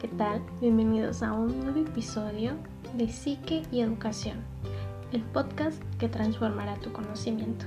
¿qué tal? Bienvenidos a un nuevo episodio de Psique y Educación, el podcast que transformará tu conocimiento.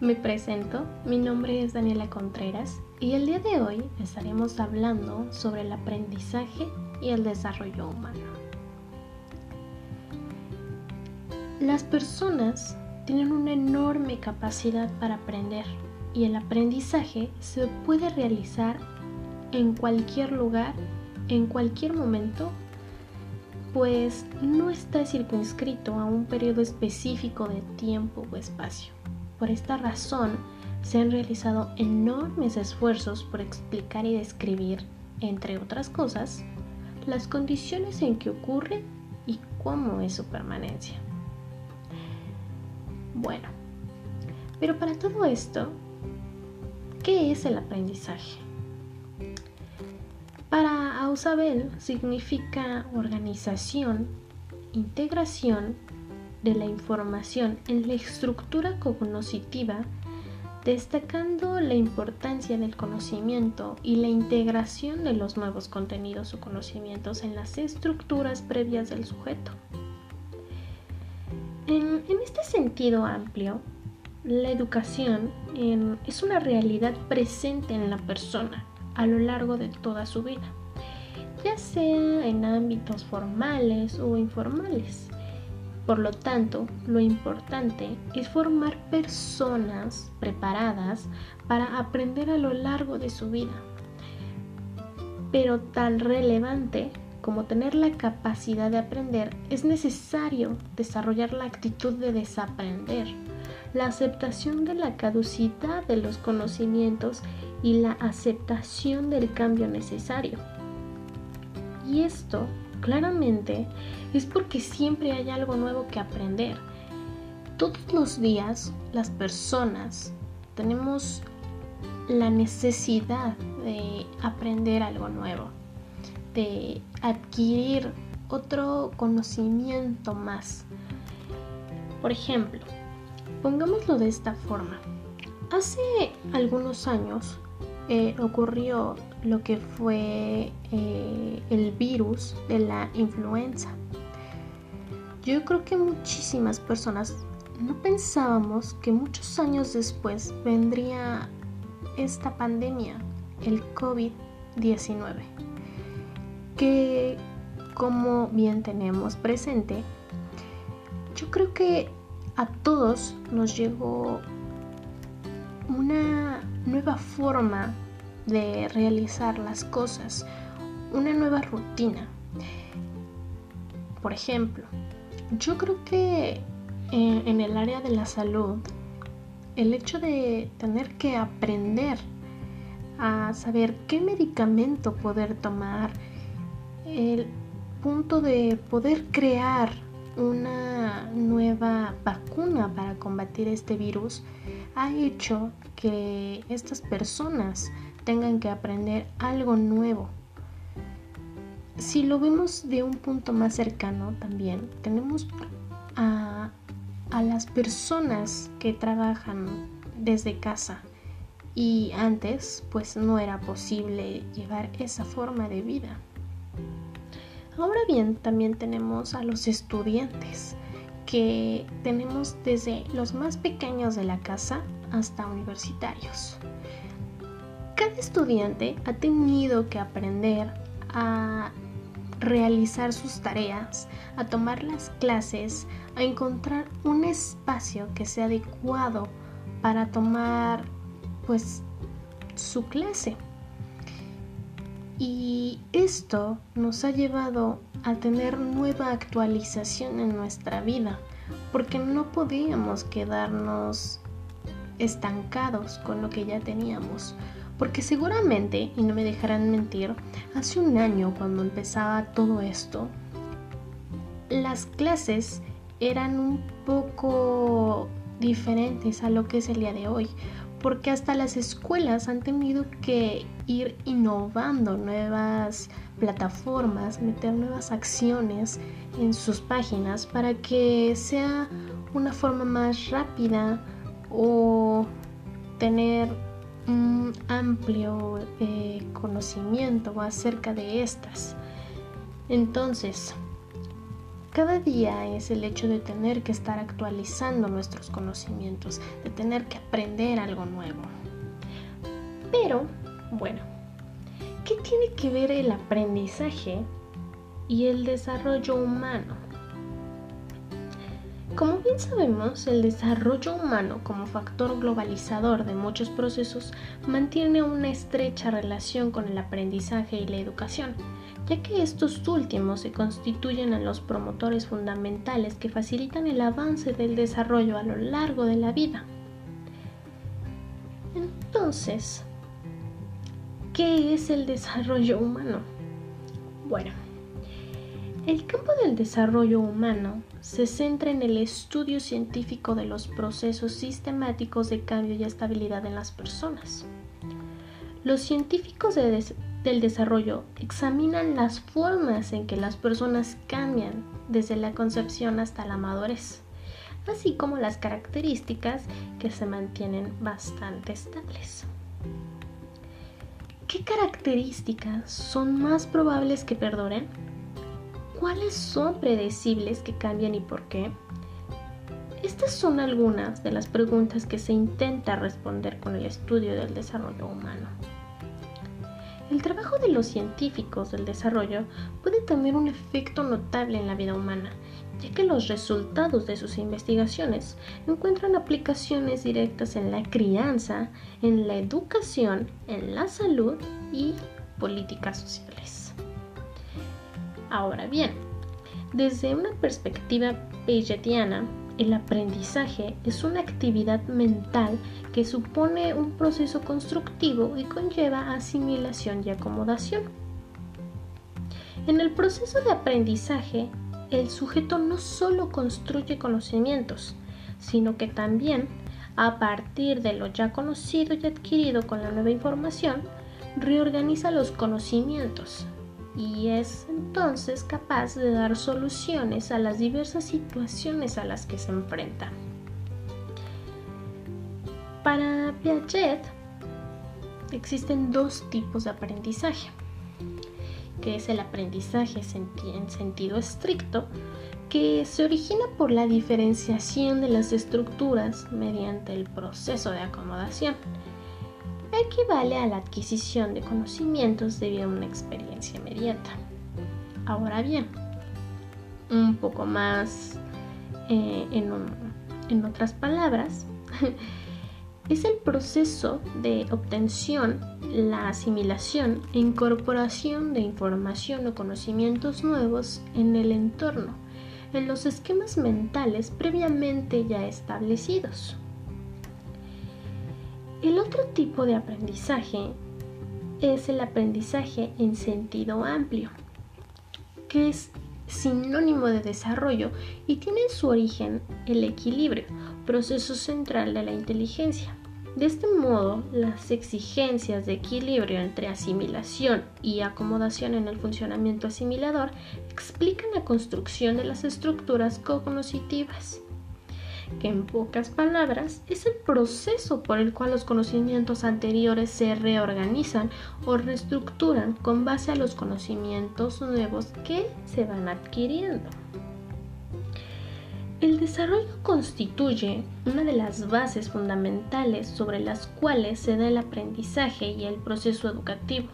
Me presento, mi nombre es Daniela Contreras y el día de hoy estaremos hablando sobre el aprendizaje y el desarrollo humano. Las personas tienen una enorme capacidad para aprender y el aprendizaje se puede realizar en cualquier lugar, en cualquier momento, pues no está circunscrito a un periodo específico de tiempo o espacio. Por esta razón, se han realizado enormes esfuerzos por explicar y describir, entre otras cosas, las condiciones en que ocurre y cómo es su permanencia. Bueno, pero para todo esto, ¿qué es el aprendizaje? Significa organización, integración de la información en la estructura cognoscitiva, destacando la importancia del conocimiento y la integración de los nuevos contenidos o conocimientos en las estructuras previas del sujeto. En, este sentido amplio, la educación es una realidad presente en la persona a lo largo de toda su vida, ya sea en ámbitos formales o informales. Por lo tanto, lo importante es formar personas preparadas para aprender a lo largo de su vida. Pero tan relevante como tener la capacidad de aprender, es necesario desarrollar la actitud de desaprender, la aceptación de la caducidad de los conocimientos y la aceptación del cambio necesario. Y esto, claramente, es porque siempre hay algo nuevo que aprender. Todos los días las personas tenemos la necesidad de aprender algo nuevo, de adquirir otro conocimiento más. Por ejemplo, pongámoslo de esta forma. Hace algunos años eh, ocurrió lo que fue eh, el virus de la influenza. Yo creo que muchísimas personas no pensábamos que muchos años después vendría esta pandemia, el COVID-19, que como bien tenemos presente, yo creo que a todos nos llegó forma de realizar las cosas, una nueva rutina. Por ejemplo, yo creo que en, el área de la salud, el hecho de tener que aprender a saber qué medicamento poder tomar, el punto de poder crear una nueva vacuna para combatir este virus ha hecho que estas personas tengan que aprender algo nuevo. Si lo vemos de un punto más cercano también, tenemos a, a las personas que trabajan desde casa y antes pues no era posible llevar esa forma de vida. Ahora bien, también tenemos a los estudiantes, que tenemos desde los más pequeños de la casa hasta universitarios. Cada estudiante ha tenido que aprender a realizar sus tareas, a tomar las clases, a encontrar un espacio que sea adecuado para tomar pues su clase. Y esto nos ha llevado a tener nueva actualización en nuestra vida, porque no podíamos quedarnos estancados con lo que ya teníamos. Porque seguramente, y no me dejarán mentir, hace un año cuando empezaba todo esto, las clases eran un poco diferentes a lo que es el día de hoy, porque hasta las escuelas han tenido que ir innovando nuevas plataformas, meter nuevas acciones en sus páginas para que sea una forma más rápida o tener un amplio eh, conocimiento acerca de estas. Entonces, cada día es el hecho de tener que estar actualizando nuestros conocimientos, de tener que aprender algo nuevo. Pero, bueno, ¿qué tiene que ver el aprendizaje y el desarrollo humano? Como bien sabemos, el desarrollo humano como factor globalizador de muchos procesos mantiene una estrecha relación con el aprendizaje y la educación ya que estos últimos se constituyen en los promotores fundamentales que facilitan el avance del desarrollo a lo largo de la vida. Entonces, ¿qué es el desarrollo humano? Bueno, el campo del desarrollo humano se centra en el estudio científico de los procesos sistemáticos de cambio y estabilidad en las personas. Los científicos de, del desarrollo examinan las formas en que las personas cambian desde la concepción hasta la madurez, así como las características que se mantienen bastante estables. ¿Qué características son más probables que perduren? ¿Cuáles son predecibles que cambian y por qué? Estas son algunas de las preguntas que se intenta responder con el estudio del desarrollo humano. El trabajo de los científicos del desarrollo puede tener un efecto notable en la vida humana, ya que los resultados de sus investigaciones encuentran aplicaciones directas en la crianza, en la educación, en la salud y políticas sociales. Ahora bien, desde una perspectiva pagetiana, el aprendizaje es una actividad mental que supone un proceso constructivo y conlleva asimilación y acomodación. En el proceso de aprendizaje, el sujeto no solo construye conocimientos, sino que también, a partir de lo ya conocido y adquirido con la nueva información, reorganiza los conocimientos, y es entonces capaz de dar soluciones a las diversas situaciones a las que se enfrenta. Para Piaget existen dos tipos de aprendizaje, que es el aprendizaje en sentido estricto, que se origina por la diferenciación de las estructuras mediante el proceso de acomodación equivale a la adquisición de conocimientos debido a una experiencia inmediata. Ahora bien, un poco más eh, en, en otras palabras, es el proceso de obtención, la asimilación e incorporación de información o conocimientos nuevos en el entorno, en los esquemas mentales previamente ya establecidos. El otro tipo de aprendizaje es el aprendizaje en sentido amplio, que es sinónimo de desarrollo y tiene en su origen el equilibrio, proceso central de la inteligencia. De este modo, las exigencias de equilibrio entre asimilación y acomodación en el funcionamiento asimilador explican la construcción de las estructuras cognitivas que en pocas palabras es el proceso por el cual los conocimientos anteriores se reorganizan o reestructuran con base a los conocimientos nuevos que se van adquiriendo. El desarrollo constituye una de las bases fundamentales sobre las cuales se da el aprendizaje y el proceso educativo.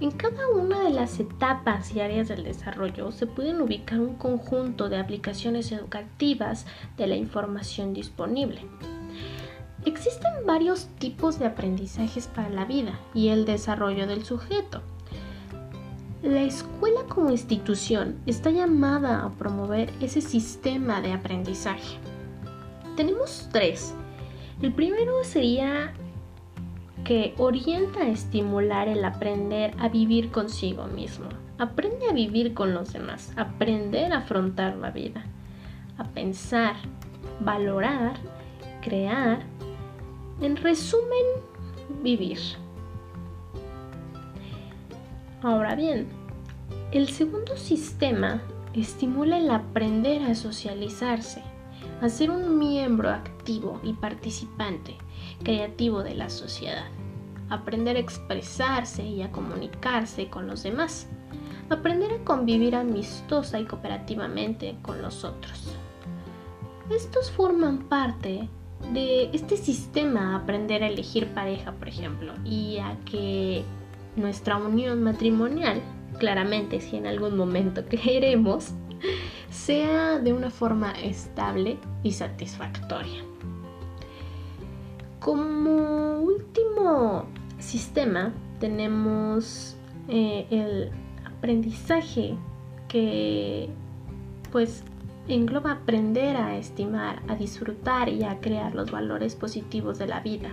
En cada una de las etapas y áreas del desarrollo se pueden ubicar un conjunto de aplicaciones educativas de la información disponible. Existen varios tipos de aprendizajes para la vida y el desarrollo del sujeto. La escuela como institución está llamada a promover ese sistema de aprendizaje. Tenemos tres. El primero sería que orienta a estimular el aprender a vivir consigo mismo. Aprende a vivir con los demás, aprender a afrontar la vida, a pensar, valorar, crear, en resumen, vivir. Ahora bien, el segundo sistema estimula el aprender a socializarse, a ser un miembro activo y participante creativo de la sociedad, aprender a expresarse y a comunicarse con los demás, aprender a convivir amistosa y cooperativamente con los otros. Estos forman parte de este sistema aprender a elegir pareja, por ejemplo, y a que nuestra unión matrimonial, claramente si en algún momento queremos, sea de una forma estable y satisfactoria. Como último sistema tenemos eh, el aprendizaje que pues engloba aprender a estimar, a disfrutar y a crear los valores positivos de la vida,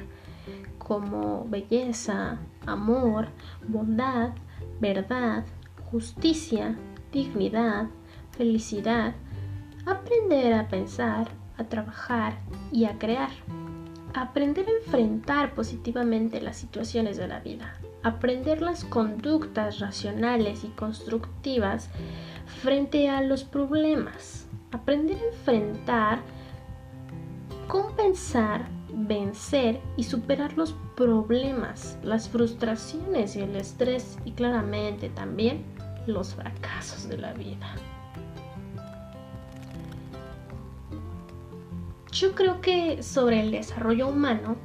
como belleza, amor, bondad, verdad, justicia, dignidad, felicidad, aprender a pensar, a trabajar y a crear. Aprender a enfrentar positivamente las situaciones de la vida. Aprender las conductas racionales y constructivas frente a los problemas aprender a enfrentar, compensar, vencer y superar los problemas, las frustraciones y el estrés y claramente también los fracasos de la vida. Yo creo que sobre el desarrollo humano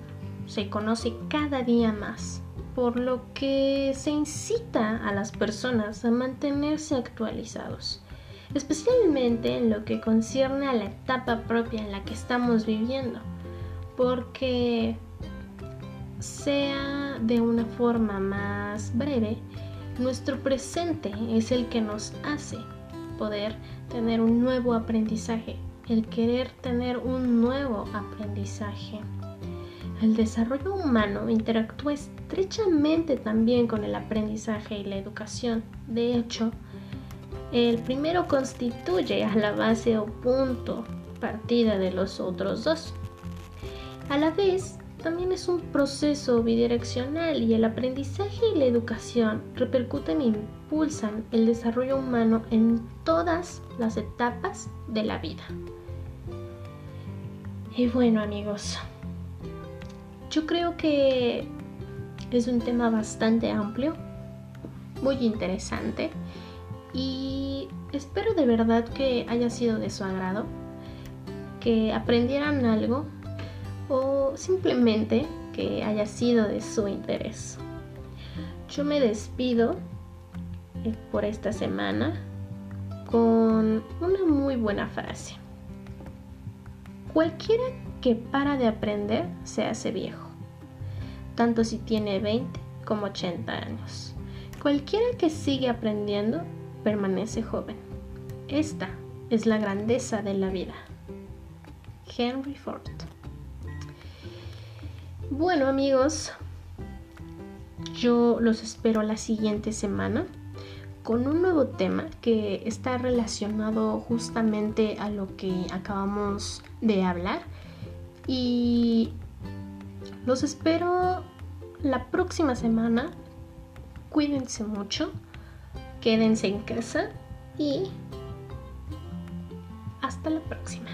se conoce cada día más, por lo que se incita a las personas a mantenerse actualizados especialmente en lo que concierne a la etapa propia en la que estamos viviendo, porque sea de una forma más breve, nuestro presente es el que nos hace poder tener un nuevo aprendizaje, el querer tener un nuevo aprendizaje. El desarrollo humano interactúa estrechamente también con el aprendizaje y la educación. De hecho, el primero constituye a la base o punto partida de los otros dos. A la vez, también es un proceso bidireccional y el aprendizaje y la educación repercuten e impulsan el desarrollo humano en todas las etapas de la vida. Y bueno amigos, yo creo que es un tema bastante amplio, muy interesante y espero de verdad que haya sido de su agrado, que aprendieran algo o simplemente que haya sido de su interés. Yo me despido eh, por esta semana con una muy buena frase. Cualquiera que para de aprender se hace viejo, tanto si tiene 20 como 80 años. Cualquiera que sigue aprendiendo permanece joven. Esta es la grandeza de la vida. Henry Ford. Bueno amigos, yo los espero la siguiente semana con un nuevo tema que está relacionado justamente a lo que acabamos de hablar y los espero la próxima semana. Cuídense mucho quédense en casa y hasta la próxima.